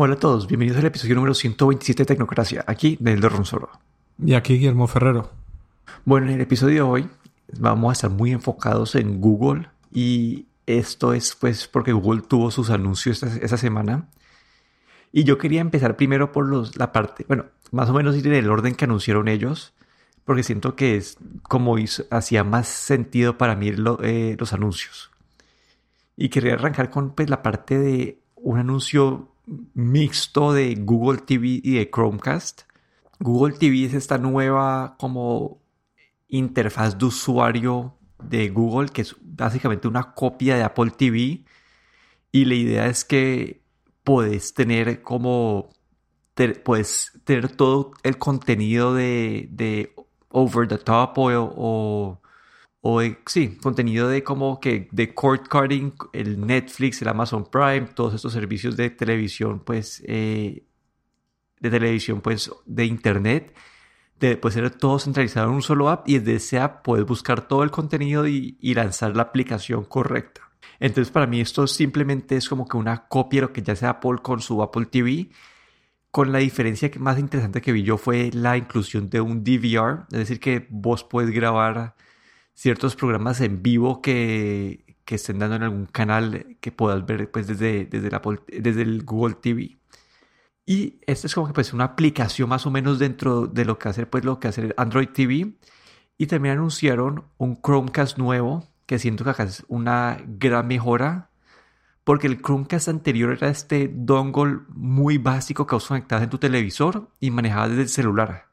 Hola a todos, bienvenidos al episodio número 127 de Tecnocracia, aquí del Ronsoro. Y aquí Guillermo Ferrero. Bueno, en el episodio de hoy vamos a estar muy enfocados en Google y esto es pues porque Google tuvo sus anuncios esta, semana. Y yo quería empezar primero por los, la parte, bueno, más o menos ir en el orden que anunciaron ellos, porque siento que es como hacía más sentido para mí eh, los anuncios. Y quería arrancar con pues, la parte de un anuncio mixto de Google TV y de Chromecast. Google TV es esta nueva como interfaz de usuario de Google que es básicamente una copia de Apple TV y la idea es que puedes tener como puedes tener todo el contenido de, de over the top o o sí, contenido de como que de cord carding, el Netflix, el Amazon Prime, todos estos servicios de televisión, pues, eh, de televisión, pues, de internet, de, puede ser todo centralizado en un solo app y desde ese app puedes buscar todo el contenido y, y lanzar la aplicación correcta. Entonces, para mí esto simplemente es como que una copia de lo que ya sea Apple con su Apple TV, con la diferencia que más interesante que vi yo fue la inclusión de un DVR, es decir, que vos puedes grabar ciertos programas en vivo que, estén dando en algún canal que puedas ver pues, desde, desde, desde el Google TV. Y esta es como que pues una aplicación más o menos dentro de lo que hace pues lo que hace Android TV. Y también anunciaron un Chromecast nuevo, que siento que es una gran mejora. Porque el Chromecast anterior era este dongle muy básico que vos conectabas en tu televisor y manejabas desde el celular.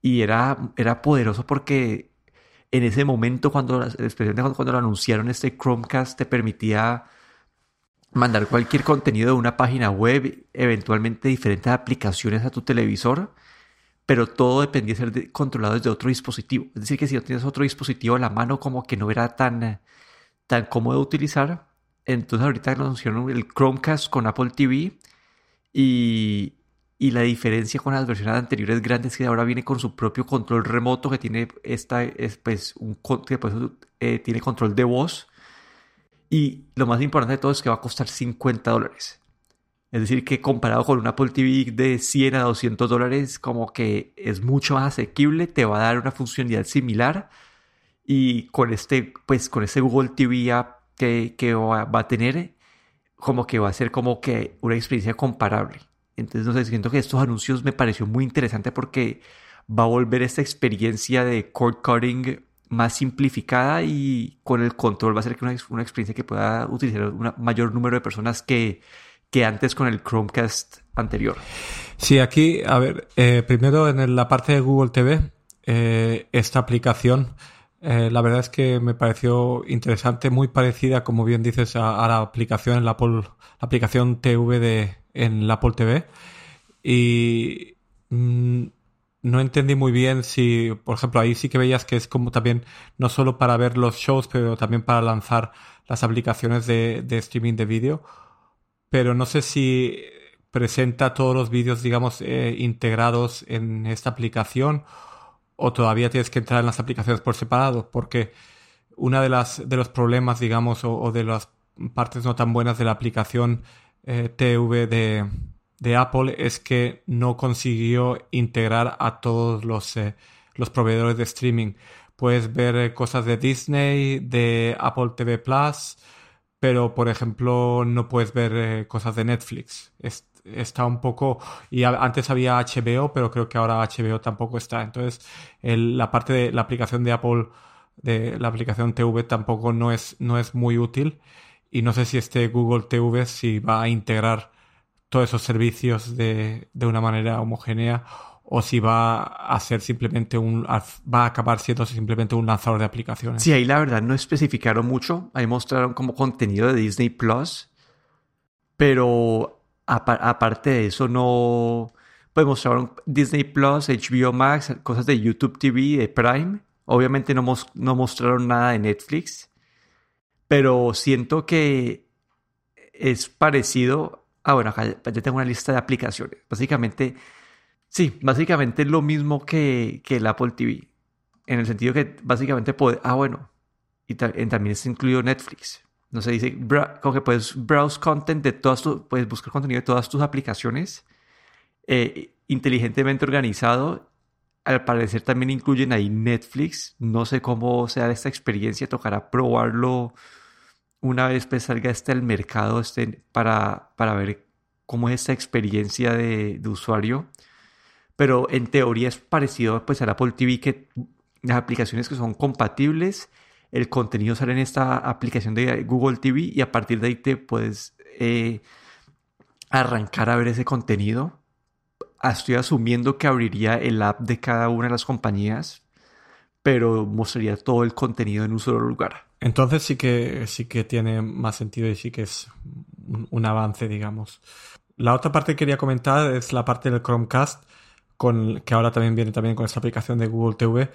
Y era, era poderoso porque en ese momento, cuando, especialmente cuando, lo anunciaron, este Chromecast te permitía mandar cualquier contenido de una página web, eventualmente diferentes aplicaciones a tu televisor, pero todo dependía de ser controlado desde otro dispositivo. Es decir, que si no tienes otro dispositivo a la mano, como que no era tan, tan cómodo de utilizar. Entonces ahorita anunciaron el Chromecast con Apple TV y, y la diferencia con las versiones anteriores grandes es que ahora viene con su propio control remoto que tiene esta es pues un que pues, eh, tiene control de voz. Y lo más importante de todo es que va a costar 50 dólares. Es decir que comparado con un Apple TV de 100 a 200 dólares como que es mucho más asequible te va a dar una funcionalidad similar. Y con este pues con este Google TV app que, que va a tener como que va a ser como que una experiencia comparable entonces, no sé, siento que estos anuncios me pareció muy interesante porque va a volver esta experiencia de cord cutting más simplificada y con el control va a ser una, una experiencia que pueda utilizar un mayor número de personas que, que antes con el Chromecast anterior. Sí, aquí, a ver, eh, primero en la parte de Google TV, eh, esta aplicación, eh, la verdad es que me pareció interesante, muy parecida, como bien dices, a, la aplicación, la, Apple, la aplicación TV de, en la Apple TV y mm, no entendí muy bien si, por ejemplo, ahí sí que veías que es como también no solo para ver los shows, pero también para lanzar las aplicaciones de, streaming de vídeo. Pero no sé si presenta todos los vídeos, digamos, eh, integrados en esta aplicación o todavía tienes que entrar en las aplicaciones por separado, porque una de las de los problemas, digamos, o de las partes no tan buenas de la aplicación eh, TV de, Apple es que no consiguió integrar a todos los, eh, los proveedores de streaming. Puedes ver eh, cosas de Disney, de Apple TV Plus, pero por ejemplo no puedes ver cosas de Netflix. está un poco... Y antes había HBO, pero creo que ahora HBO tampoco está. Entonces la parte de la aplicación de Apple, de la aplicación TV tampoco no es, no es muy útil y no sé si este Google TV si va a integrar todos esos servicios de, una manera homogénea o si va a ser simplemente un va a acabar siendo simplemente un lanzador de aplicaciones. Sí, ahí la verdad no especificaron mucho, ahí mostraron como contenido de Disney Plus, pero aparte de eso no pues mostraron Disney Plus, HBO Max, cosas de YouTube TV, de Prime. Obviamente no, no mostraron nada de Netflix pero siento que es parecido. Ah, bueno, acá ya tengo una lista de aplicaciones. Básicamente, sí, básicamente es lo mismo que, que el Apple TV. En el sentido que básicamente puede. Ah, bueno, y también está incluido Netflix. no sé, dice, como que puedes browse content de todas tus, puedes buscar contenido de todas tus aplicaciones eh, inteligentemente organizado. Al parecer también incluyen ahí Netflix. No sé cómo sea esta experiencia, tocará probarlo una vez pues salga este al mercado este, para, para ver cómo es esta experiencia de, usuario. Pero en teoría es parecido pues al Apple TV que las aplicaciones que son compatibles el contenido sale en esta aplicación de Google TV y a partir de ahí te puedes eh, arrancar a ver ese contenido. Estoy asumiendo que abriría el app de cada una de las compañías, pero mostraría todo el contenido en un solo lugar. Entonces sí que sí que tiene más sentido y sí que es un, avance, digamos. La otra parte que quería comentar es la parte del Chromecast, con, que ahora también viene también con esta aplicación de Google TV.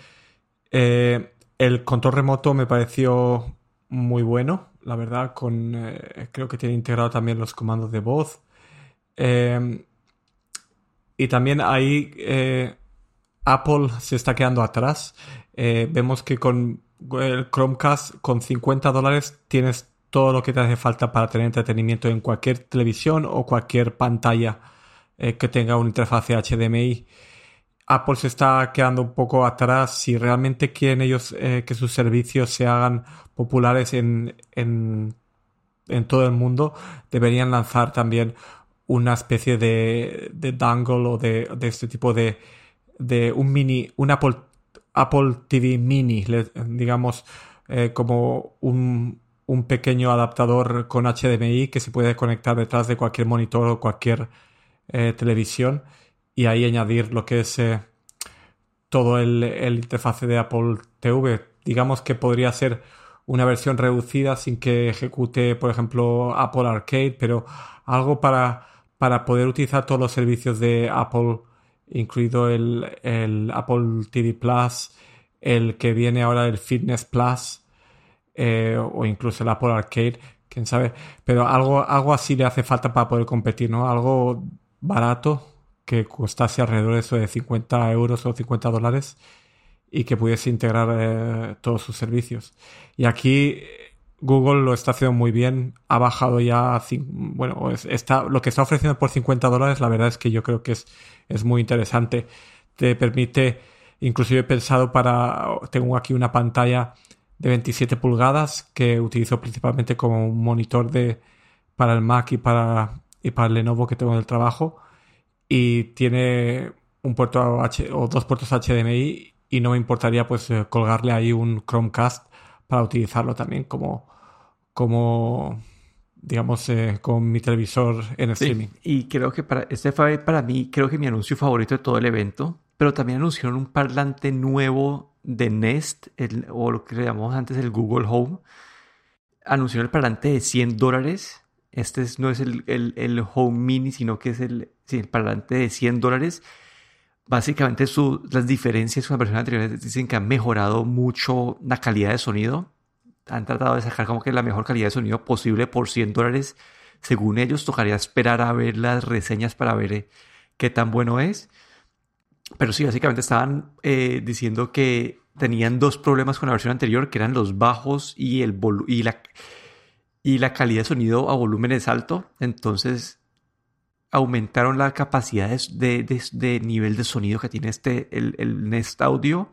Eh, el control remoto me pareció muy bueno, la verdad, con eh, creo que tiene integrado también los comandos de voz. Em, y también ahí eh, Apple se está quedando atrás. Eh, vemos que con el Chromecast con 50 dólares tienes todo lo que te hace falta para tener entretenimiento en cualquier televisión o cualquier pantalla que tenga una interfaz HDMI. Apple se está quedando un poco atrás. Si realmente quieren ellos eh, que sus servicios se hagan populares en, en, todo el mundo, deberían lanzar también una especie de, dangle o de, este tipo de, de un mini, un Apple, Apple TV mini, digamos, eh, como un, un pequeño adaptador con HDMI que se puede conectar detrás de cualquier monitor o cualquier eh, televisión y ahí añadir lo que es eh, todo el, el, interfaz de Apple TV. Digamos que podría ser una versión reducida sin que ejecute, por ejemplo, Apple Arcade, pero algo para, para poder utilizar todos los servicios de Apple, incluido el, Apple TV Plus, el que viene ahora el Fitness Plus, eh, o incluso el Apple Arcade, quién sabe. Pero algo, algo así le hace falta para poder competir, ¿no? Algo barato que costase alrededor de eso de 50 euros o 50 dólares y que pudiese integrar eh, todos sus servicios. Y aquí Google lo está haciendo muy bien, ha bajado ya, bueno, está, lo que está ofreciendo por 50 dólares, la verdad es que yo creo que es, es muy interesante. Te permite, incluso he pensado para, tengo aquí una pantalla de 27 pulgadas que utilizo principalmente como un monitor de, para el Mac y para, y para el Lenovo que tengo en el trabajo y tiene un puerto H o dos puertos HDMI y no me importaría pues eh, colgarle ahí un Chromecast para utilizarlo también como como digamos eh, con mi televisor en streaming. Y creo que para este fue para mí creo que mi anuncio favorito de todo el evento, pero también anunciaron un parlante nuevo de Nest o lo que le llamamos antes el Google Home. Anunciaron el parlante de 100 dólares. Este no es el, el, el Home Mini, sino que es el, sí, el parlante de 100 dólares, básicamente su, las diferencias con la versión anterior dicen que han mejorado mucho la calidad de sonido. Han tratado de sacar como que la mejor calidad de sonido posible por 100 dólares. Según ellos, tocaría esperar a ver las reseñas para ver eh, qué tan bueno es. Pero sí, básicamente estaban eh, diciendo que tenían dos problemas con la versión anterior, que eran los bajos y, el y, la, y la calidad de sonido a volúmenes alto. Entonces, aumentaron la capacidad de, nivel de sonido que tiene este, el, Nest Audio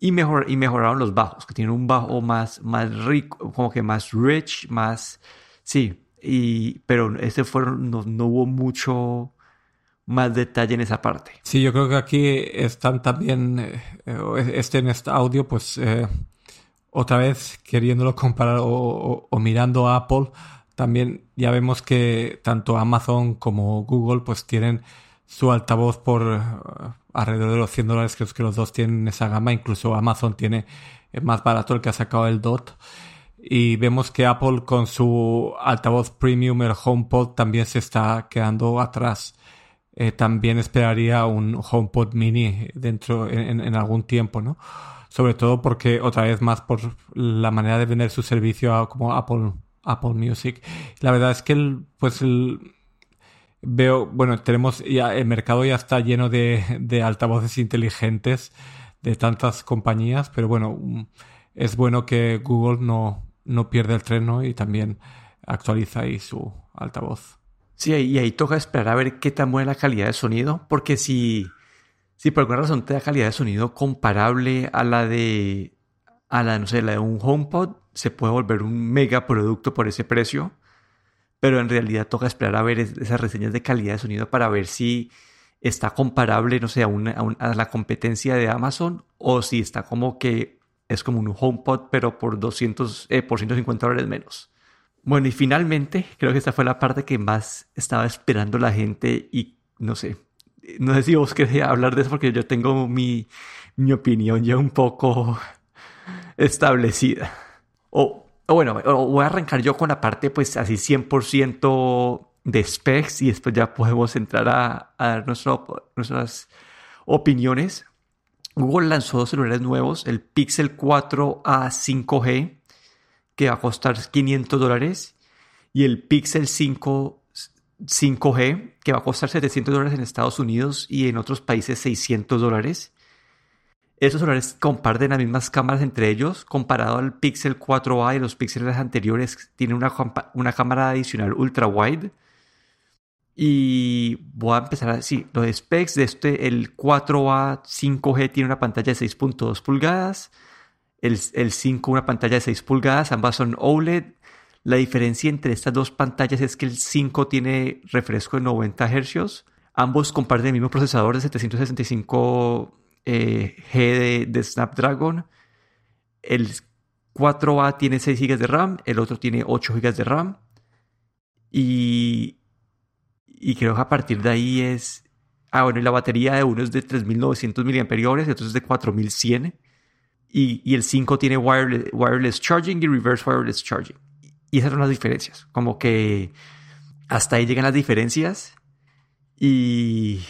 y, mejor, y mejoraron los bajos, que tienen un bajo más, más rico, como que más rich, más... Sí, y, pero este fueron, no, hubo mucho más detalle en esa parte. Sí, yo creo que aquí están también, eh, este Nest Audio, pues eh, otra vez queriéndolo comparar o, o mirando a Apple también ya vemos que tanto Amazon como Google pues tienen su altavoz por eh, alrededor de los 100 dólares, que los dos tienen esa gama, incluso Amazon tiene eh, más barato el que ha sacado el DOT. Y vemos que Apple con su altavoz premium, el HomePod, también se está quedando atrás. Eh, también esperaría un HomePod mini dentro en, en, algún tiempo, ¿no? Sobre todo porque otra vez más por la manera de vender su servicio como Apple Apple Music. La verdad es que el, pues el, veo, bueno, tenemos ya, el mercado ya está lleno de, de altavoces inteligentes de tantas compañías, pero bueno, es bueno que Google no, no pierde el tren y también actualiza ahí su altavoz. Sí, y ahí toca esperar a ver qué tan buena la calidad de sonido, porque si, si por alguna razón te da calidad de sonido comparable a la de, a la, no sé, la de un HomePod, se puede volver un mega producto por ese precio, pero en realidad toca esperar a ver esas reseñas de calidad de sonido para ver si está comparable, no sé, a, a, la competencia de Amazon o si está como que es como un HomePod, pero por 200, eh, por 150 dólares menos. Bueno, y finalmente, creo que esta fue la parte que más estaba esperando la gente y no sé, no sé si vos querés hablar de eso porque yo tengo mi, mi opinión ya un poco establecida. O, bueno, voy a arrancar yo con la parte pues así 100% de specs y después ya podemos entrar a, a dar nuestras opiniones. Google lanzó dos celulares nuevos, el Pixel 4a 5G, que va a costar 500 dólares, y el Pixel 5 5G, que va a costar 700 dólares en Estados Unidos y en otros países 600 dólares. Estos celulares comparten las mismas cámaras entre ellos. Comparado al Pixel 4a y los píxeles anteriores, tiene una, una cámara adicional ultra wide y voy a empezar así. Los specs de este, el 4A 5G tiene una pantalla de 6.2 pulgadas. El, el 5 una pantalla de 6 pulgadas. Ambas son OLED. La diferencia entre estas dos pantallas es que el 5 tiene refresco de 90 Hz. Ambos comparten el mismo procesador de 765 eh, G de, Snapdragon. El 4A tiene 6 GB de RAM, el otro tiene 8 GB de RAM. Y y creo que a partir de ahí es... Ah, bueno, y la batería de uno es de 3.900 mAh y otro es de 4.100. Y, y el 5 tiene wireless, wireless charging y reverse wireless charging. Y esas son las diferencias. Como que hasta ahí llegan las diferencias. Y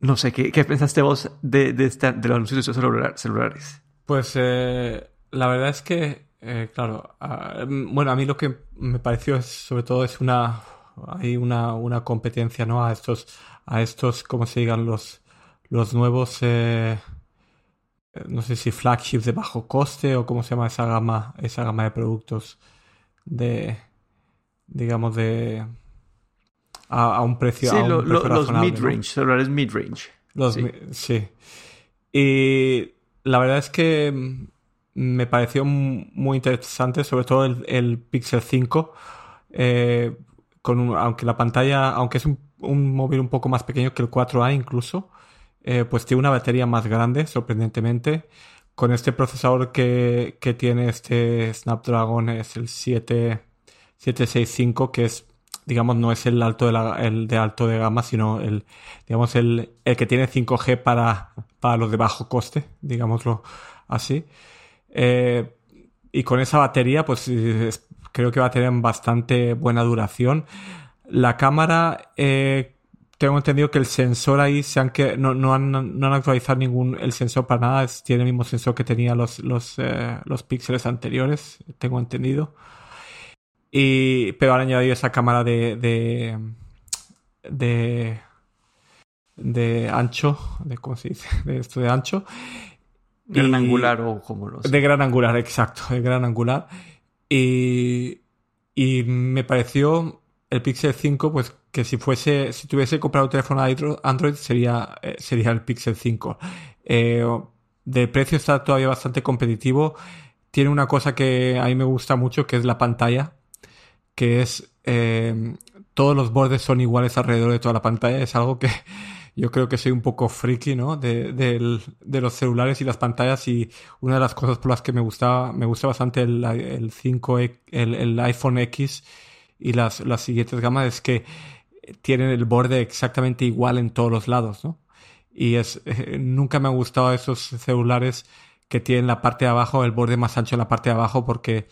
no sé, ¿qué, qué pensaste vos de, de, esta, de los anuncios celulares? Pues eh, la verdad es que, eh, claro, ah, bueno, a mí lo que me pareció sobre todo es una, hay una, una competencia ¿no? a estos, a estos, como se digan, los, los nuevos, eh, no sé si flagships de bajo coste o cómo se llama esa gama, esa gama de productos de, digamos, de, a, un precio, sí, los mid-range, celulares mid-range. Sí. sí. Y la verdad es que me pareció muy interesante, sobre todo el, el Pixel 5. Eh, aunque la pantalla, aunque es un, móvil un poco más pequeño que el 4A incluso, eh, pues tiene una batería más grande, sorprendentemente. Con este procesador que, tiene este Snapdragon es el 7, 765, que es, digamos, no es el alto de, la, el de alto de gama, sino el, digamos, el, el que tiene 5G para, para los de bajo coste, digámoslo así. Eh, y con esa batería, pues creo que va a tener bastante buena duración. La cámara, eh, tengo entendido que el sensor ahí se han que no, no, han, no han actualizado ningún el sensor para nada, tiene el mismo sensor que tenía los, los, eh, los píxeles anteriores, tengo entendido. Y, pero han añadido esa cámara de, de, de, de ancho, de cómo se dice, de esto de ancho. Gran angular o como lo De gran angular, exacto, de gran angular. Y, y me pareció el Pixel 5, pues que si fuese, si tuviese comprado un teléfono Android sería, eh, sería el Pixel 5. Eh, de precio está todavía bastante competitivo. Tiene una cosa que a mí me gusta mucho, que es la pantalla, que es eh, todos los bordes son iguales alrededor de toda la pantalla. Es algo que yo creo que soy un poco friki, ¿no? De, de, los celulares y las pantallas y una de las cosas por las que me gustaba, me gusta bastante el, el 5, el, el iPhone X y las, las siguientes gamas es que tienen el borde exactamente igual en todos los lados, ¿no? Y es, eh, nunca me han gustado esos celulares que tienen la parte de abajo, el borde más ancho en la parte de abajo porque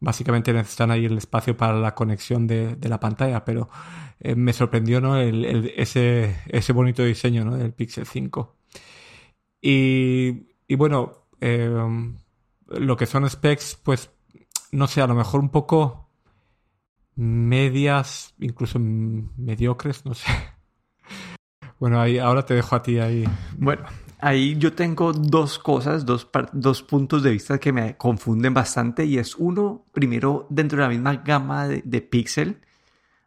básicamente necesitan ahí el espacio para la conexión de, de la pantalla, pero eh, me sorprendió ¿no? El, ese, ese bonito diseño ¿no? del Pixel 5. Y, y bueno, eh, lo que son specs, pues no sé, a lo mejor un poco medias, incluso mediocres, no sé. Bueno, ahí, ahora te dejo a ti ahí. Bueno, Ahí yo tengo dos cosas, dos, dos puntos de vista que me confunden bastante y es uno, primero, dentro de la misma gama de, de Pixel,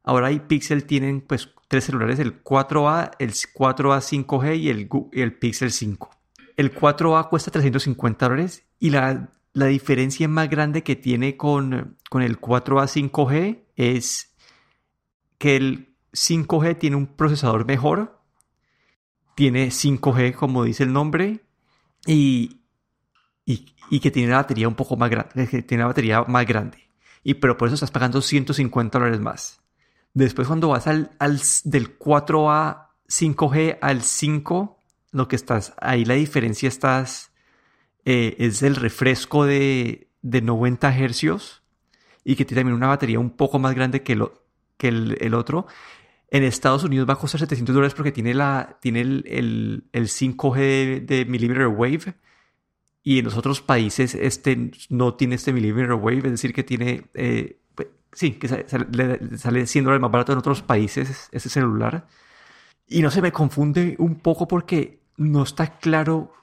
ahora hay Pixel tienen pues tres celulares, el 4A, el 4A 5G y el, el Pixel 5. El 4A cuesta 350 dólares y la, la diferencia más grande que tiene con, con el 4A 5G es que el 5G tiene un procesador mejor, tiene 5G como dice el nombre y, y, que tiene la batería un poco más grande, que tiene la batería más grande. Y pero por eso estás pagando 150 dólares más. Después cuando vas al, al del 4A 5G al 5, lo que estás, ahí la diferencia estás, eh, es el refresco de, de 90 hercios y que tiene también una batería un poco más grande que, lo, que el, el otro. En Estados Unidos va a costar 700 dólares porque tiene, la, tiene el, el, el 5G de, millimeter wave y en los otros países este no tiene este millimeter wave, es decir, que tiene, eh, pues, sí, que sale, sale 100 dólares más barato en otros países ese celular. Y no se me confunde un poco porque no está claro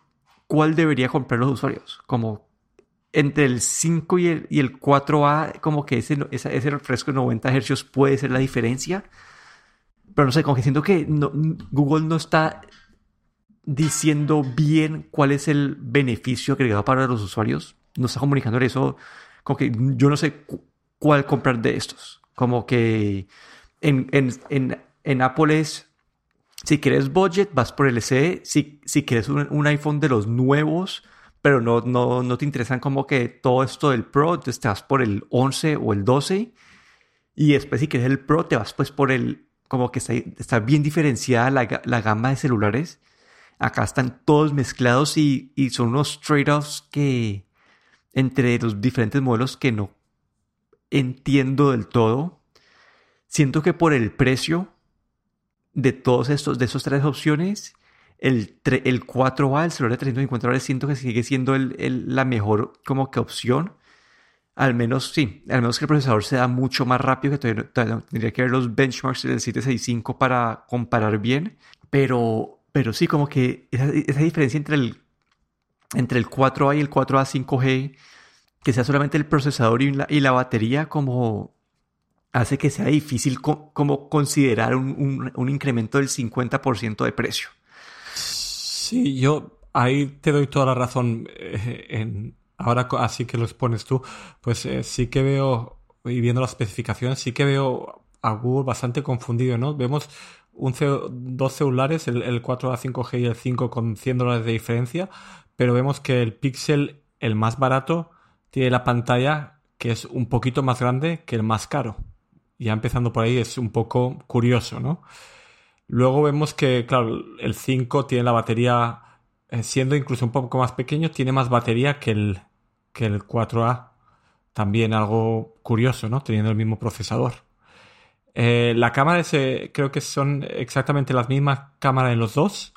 cuál debería comprar los usuarios. Como entre el 5 y el, y el 4A, como que ese, ese refresco de 90 Hz puede ser la diferencia pero no sé, como que siento que Google no está diciendo bien cuál es el beneficio agregado para los usuarios. No está comunicando eso. Como que yo no sé cuál comprar de estos. Como que en, en, en, en Apple es, si quieres budget, vas por el SE. Si, si quieres un, un, iPhone de los nuevos, pero no, no, no te interesan como que todo esto del Pro, te vas por el 11 o el 12. Y después si quieres el Pro, te vas pues por el como que está, bien diferenciada la, gama de celulares. Acá están todos mezclados y, son unos trade-offs que entre los diferentes modelos que no entiendo del todo. Siento que por el precio de todos estos, de esas tres opciones, el, el 4A, el celular de 350 dólares, siento que sigue siendo la mejor como que opción. Al menos, sí, al menos que el procesador sea mucho más rápido, que tendría que ver los benchmarks del 765 para comparar bien. Pero, pero sí, como que esa, diferencia entre el, entre el 4A y el 4A 5G, que sea solamente el procesador y la, y la batería, como hace que sea difícil como considerar un, un, incremento del 50% de precio. Sí, yo ahí te doy toda la razón eh, en, ahora así que los pones tú, pues eh, sí que veo, y viendo las especificaciones, sí que veo a Google bastante confundido, ¿no? Vemos un dos celulares, el, el 4A 5G y el 5 con 100 dólares de diferencia, pero vemos que el Pixel, el más barato, tiene la pantalla que es un poquito más grande que el más caro. Ya empezando por ahí es un poco curioso, ¿no? Luego vemos que, claro, el 5 tiene la batería, eh, siendo incluso un poco más pequeño, tiene más batería que el, que el 4A. También algo curioso, ¿no? Teniendo el mismo procesador. Eh, la cámara ese, creo que son exactamente las mismas cámaras en los dos.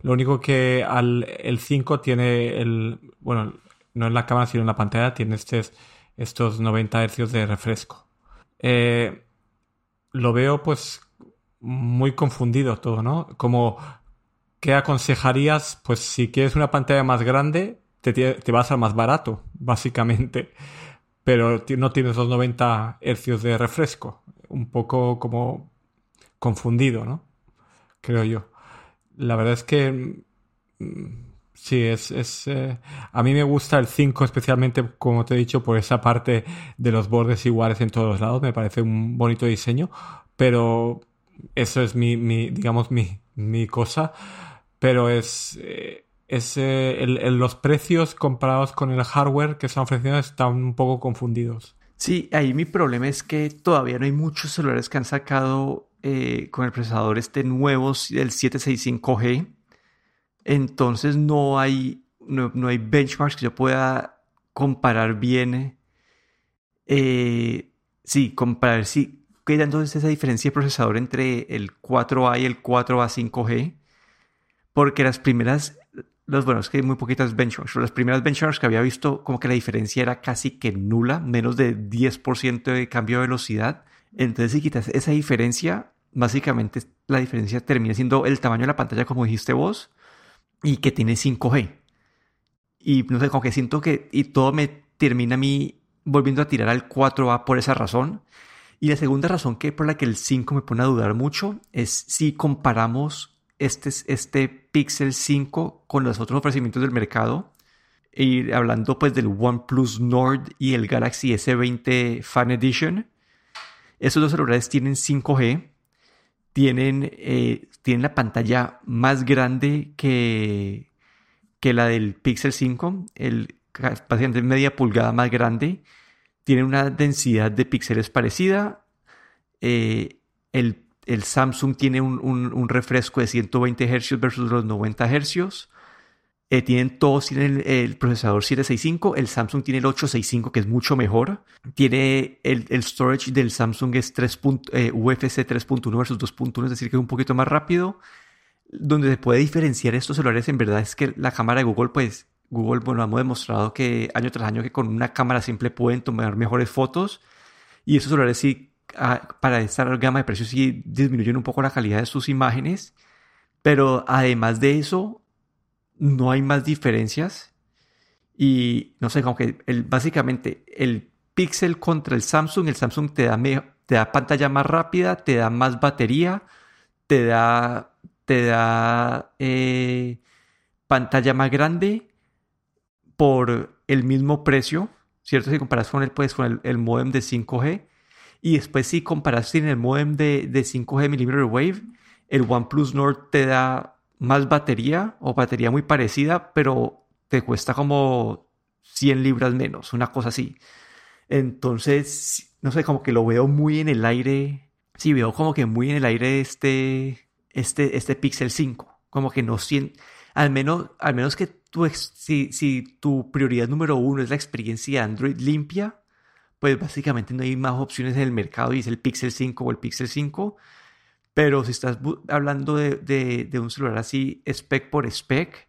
Lo único que al, el 5 tiene el. Bueno, no en la cámara, sino en la pantalla, tiene estos, estos 90 Hz de refresco. Eh, lo veo, pues, muy confundido todo, ¿no? Como, ¿qué aconsejarías? Pues, si quieres una pantalla más grande, te, vas al más barato, básicamente. Pero no tienes los 90 hercios de refresco. Un poco como confundido, ¿no? Creo yo. La verdad es que mm, sí, es... es eh, a mí me gusta el 5 especialmente, como te he dicho, por esa parte de los bordes iguales en todos lados. Me parece un bonito diseño. Pero eso es mi, mi digamos, mi, mi cosa. Pero es... Eh, es, los precios comparados con el hardware que están ofreciendo están un poco confundidos. Sí, ahí mi problema es que todavía no hay muchos celulares que han sacado eh, con el procesador este nuevo del 765G. Entonces no hay, no, hay benchmarks que yo pueda comparar bien. Eh, sí, comparar sí. Queda entonces esa diferencia de procesador entre el 4A y el 4A 5G. Porque las primeras los, bueno, es que hay muy poquitas benchmarks. Las primeras benchmarks que había visto, como que la diferencia era casi que nula, menos de 10% de cambio de velocidad. Entonces, si quitas esa diferencia, básicamente la diferencia termina siendo el tamaño de la pantalla, como dijiste vos, y que tiene 5G. Y no sé, como que siento que y todo me termina a mí volviendo a tirar al 4A por esa razón. Y la segunda razón que por la que el 5 me pone a dudar mucho es si comparamos este, este Pixel 5 con los otros ofrecimientos del mercado. Y hablando pues del OnePlus Nord y el Galaxy S20 Fan Edition. Estos dos celulares tienen 5G. Tienen, eh, tienen la pantalla más grande que, que la del Pixel 5. El, básicamente media pulgada más grande tiene una densidad de píxeles parecida. Eh, el, Samsung tiene un, refresco de 120 Hz versus los 90 Hz. Eh, tienen todos tienen el, procesador 765, el Samsung tiene el 865 que es mucho mejor. Tiene el, storage del Samsung es 3. Eh, UFC 3.1 versus 2.1, es decir que es un poquito más rápido. Donde se puede diferenciar estos celulares en verdad es que la cámara de Google pues Google, bueno, hemos demostrado que año tras año que con una cámara simple pueden tomar mejores fotos y esos celulares sí, ah, para esta gama de precios sí disminuyen un poco la calidad de sus imágenes, pero además de eso, no hay más diferencias y no sé, como que el, básicamente el Pixel contra el Samsung, el Samsung te da, te da pantalla más rápida, te da más batería, te da, te da eh, pantalla más grande por el mismo precio, ¿cierto? Si comparas con el, pues, con el, modem de 5G. Y después si comparas con el modem de, de 5G millimeter wave, el OnePlus Nord te da más batería o batería muy parecida, pero te cuesta como 100 libras menos, una cosa así. Entonces, no sé, como que lo veo muy en el aire. Sí, veo como que muy en el aire este, este, este Pixel 5. Como que no siento, al menos, al menos que si, si tu prioridad número uno es la experiencia Android limpia, pues básicamente no hay más opciones en el mercado y es el Pixel 5 o el Pixel 5. Pero si estás hablando de, un celular así, spec por spec,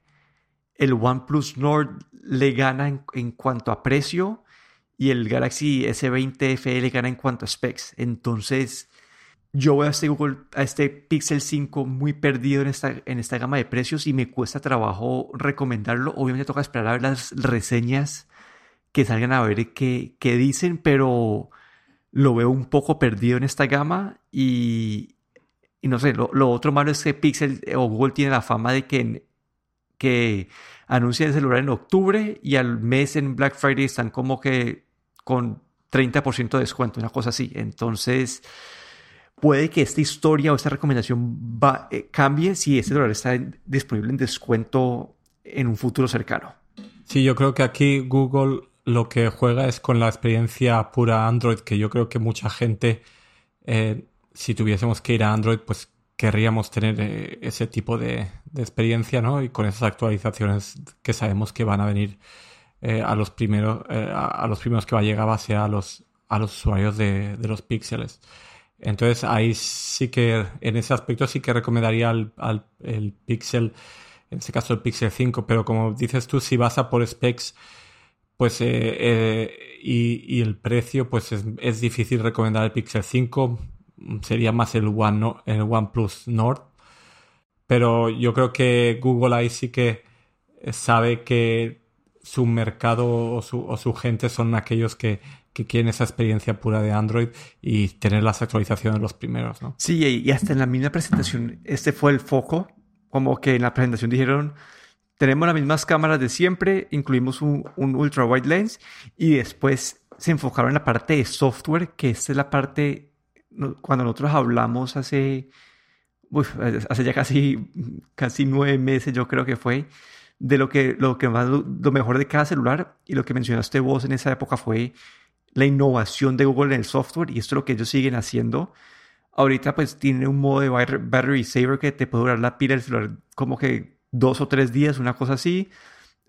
el OnePlus Nord le gana en, en, cuanto a precio y el Galaxy S20 FE le gana en cuanto a specs. Entonces, yo voy a este Google, a este Pixel 5 muy perdido en esta, en esta gama de precios y me cuesta trabajo recomendarlo. Obviamente toca esperar a ver las reseñas que salgan a ver qué, qué dicen, pero lo veo un poco perdido en esta gama y, y no sé, lo, otro malo es que Pixel o Google tiene la fama de que, que anuncian el celular en octubre y al mes en Black Friday están como que con 30% de descuento, una cosa así. Entonces puede que esta historia o esta recomendación eh, cambie si este dólar está disponible en descuento en un futuro cercano. Sí, yo creo que aquí Google lo que juega es con la experiencia pura Android, que yo creo que mucha gente, eh, si tuviésemos que ir a Android, pues querríamos tener eh, ese tipo de, experiencia, ¿no? Y con esas actualizaciones que sabemos que van a venir a los primeros, a, los primeros que va a llegar base a los, a los usuarios de, de los píxeles. Entonces ahí sí que, en ese aspecto sí que recomendaría al, el Pixel, en este caso el Pixel 5, pero como dices tú, si vas a por specs, pues eh, eh, y, el precio, pues es, difícil recomendar el Pixel 5, sería más el One, el OnePlus Nord, pero yo creo que Google ahí sí que sabe que su mercado o su, gente son aquellos que que quieren esa experiencia pura de Android y tener las actualizaciones los primeros, ¿no? Sí, y hasta en la misma presentación, este fue el foco, como que en la presentación dijeron, tenemos las mismas cámaras de siempre, incluimos un, ultra wide lens y después se enfocaron en la parte de software, que esta es la parte, cuando nosotros hablamos hace, hace ya casi, casi nueve meses, yo creo que fue, de lo que, lo que más, lo mejor de cada celular y lo que mencionaste vos en esa época fue la innovación de Google en el software y esto es lo que ellos siguen haciendo. Ahorita pues tiene un modo de battery saver que te puede durar la pila del celular como que dos o tres días, una cosa así.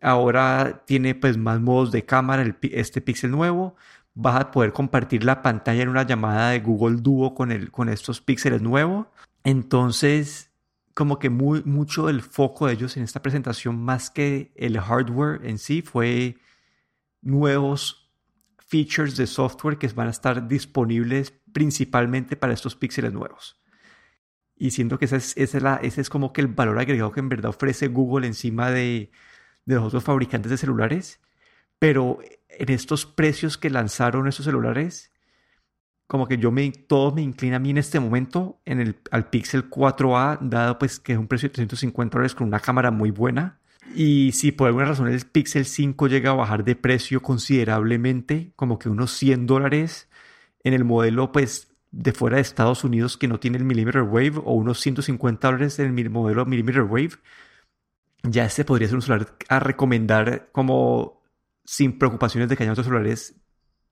Ahora tiene pues más modos de cámara, este Pixel nuevo. Vas a poder compartir la pantalla en una llamada de Google Duo con, el, con estos píxeles nuevos. Entonces, como que muy, mucho el foco de ellos en esta presentación, más que el hardware en sí, fue nuevos features de software que van a estar disponibles principalmente para estos píxeles nuevos. Y siento que ese es, ese es, como que el valor agregado que en verdad ofrece Google encima de, de los otros fabricantes de celulares. Pero en estos precios que lanzaron estos celulares, como que yo me, todo me inclina a mí en este momento en el, al Pixel 4a, dado pues que es un precio de 350 dólares con una cámara muy buena. Y si por alguna razón el Pixel 5 llega a bajar de precio considerablemente, como que unos 100 dólares en el modelo pues de fuera de Estados Unidos que no tiene el millimeter wave o unos 150 dólares en el modelo millimeter wave, ya este podría ser un celular a recomendar como sin preocupaciones de que haya otros celulares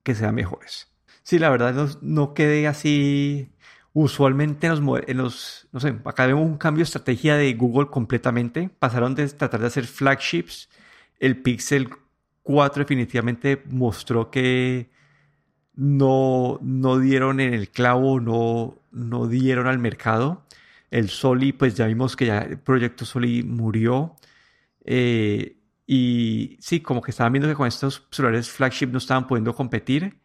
que sean mejores. Sí, la verdad no, no quedé así. Usualmente en los, en los, no sé, acá vemos un cambio de estrategia de Google completamente. Pasaron de tratar de hacer flagships. El Pixel 4 definitivamente mostró que no, no dieron en el clavo, no, no dieron al mercado. El Soli, pues ya vimos que ya el proyecto Soli murió. Eh, y sí, como que estaban viendo que con estos celulares flagship no estaban pudiendo competir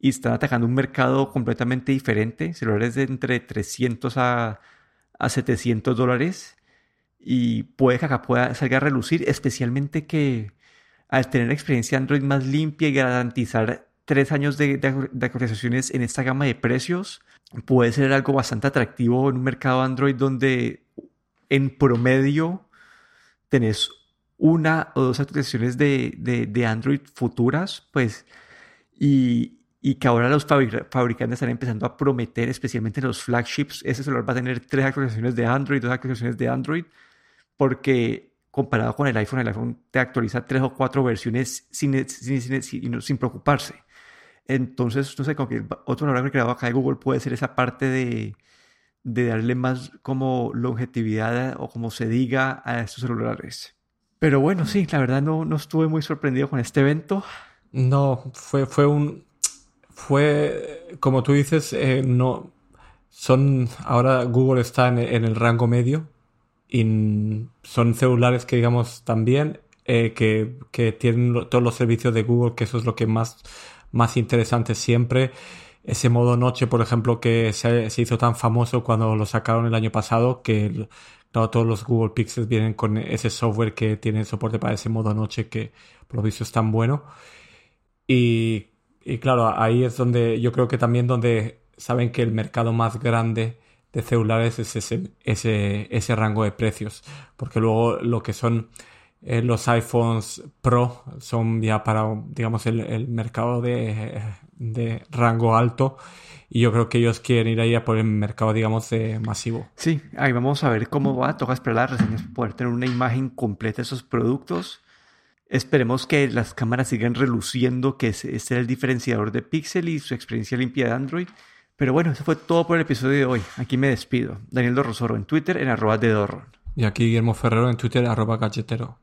y están atacando un mercado completamente diferente, celulares de entre 300 a, a 700 dólares y puede que acá pueda salir a relucir, especialmente que al tener experiencia Android más limpia y garantizar tres años de, actualizaciones en esta gama de precios, puede ser algo bastante atractivo en un mercado Android donde en promedio tenés una o dos actualizaciones de, de, Android futuras, pues, y, y que ahora los fabricantes están empezando a prometer, especialmente en los flagships, ese celular va a tener tres actualizaciones de Android, dos actualizaciones de Android, porque comparado con el iPhone, el iPhone te actualiza tres o cuatro versiones sin, sin, sin, sin preocuparse. Entonces, no sé, como que otro celular creado acá de Google puede ser esa parte de, de darle más como longevidad o como se diga a estos celulares. Pero bueno, sí, la verdad no, no estuve muy sorprendido con este evento. No, fue, fue un, fue, como tú dices, eh, no son ahora Google está en, en, el rango medio y son celulares que digamos también eh, que, que, tienen todos los servicios de Google, que eso es lo que más, más interesante siempre. Ese modo noche, por ejemplo, que se, se hizo tan famoso cuando lo sacaron el año pasado, que claro, todos los Google Pixels vienen con ese software que tiene soporte para ese modo noche que por lo visto es tan bueno. Y y claro, ahí es donde yo creo que también donde saben que el mercado más grande de celulares es ese, ese, ese rango de precios. Porque luego lo que son eh, los iPhones Pro son ya para, digamos, el, el mercado de, de, rango alto. Y yo creo que ellos quieren ir ahí a por el mercado, digamos, masivo. Sí, ahí vamos a ver cómo va. Toca esperar las reseñas para poder tener una imagen completa de esos productos. Esperemos que las cámaras sigan reluciendo, que ese es el diferenciador de Pixel y su experiencia limpia de Android. Pero bueno, eso fue todo por el episodio de hoy. Aquí me despido. Daniel Dorrosoro en Twitter en arroba de Dorron. Y aquí Guillermo Ferrero en Twitter arroba galletero.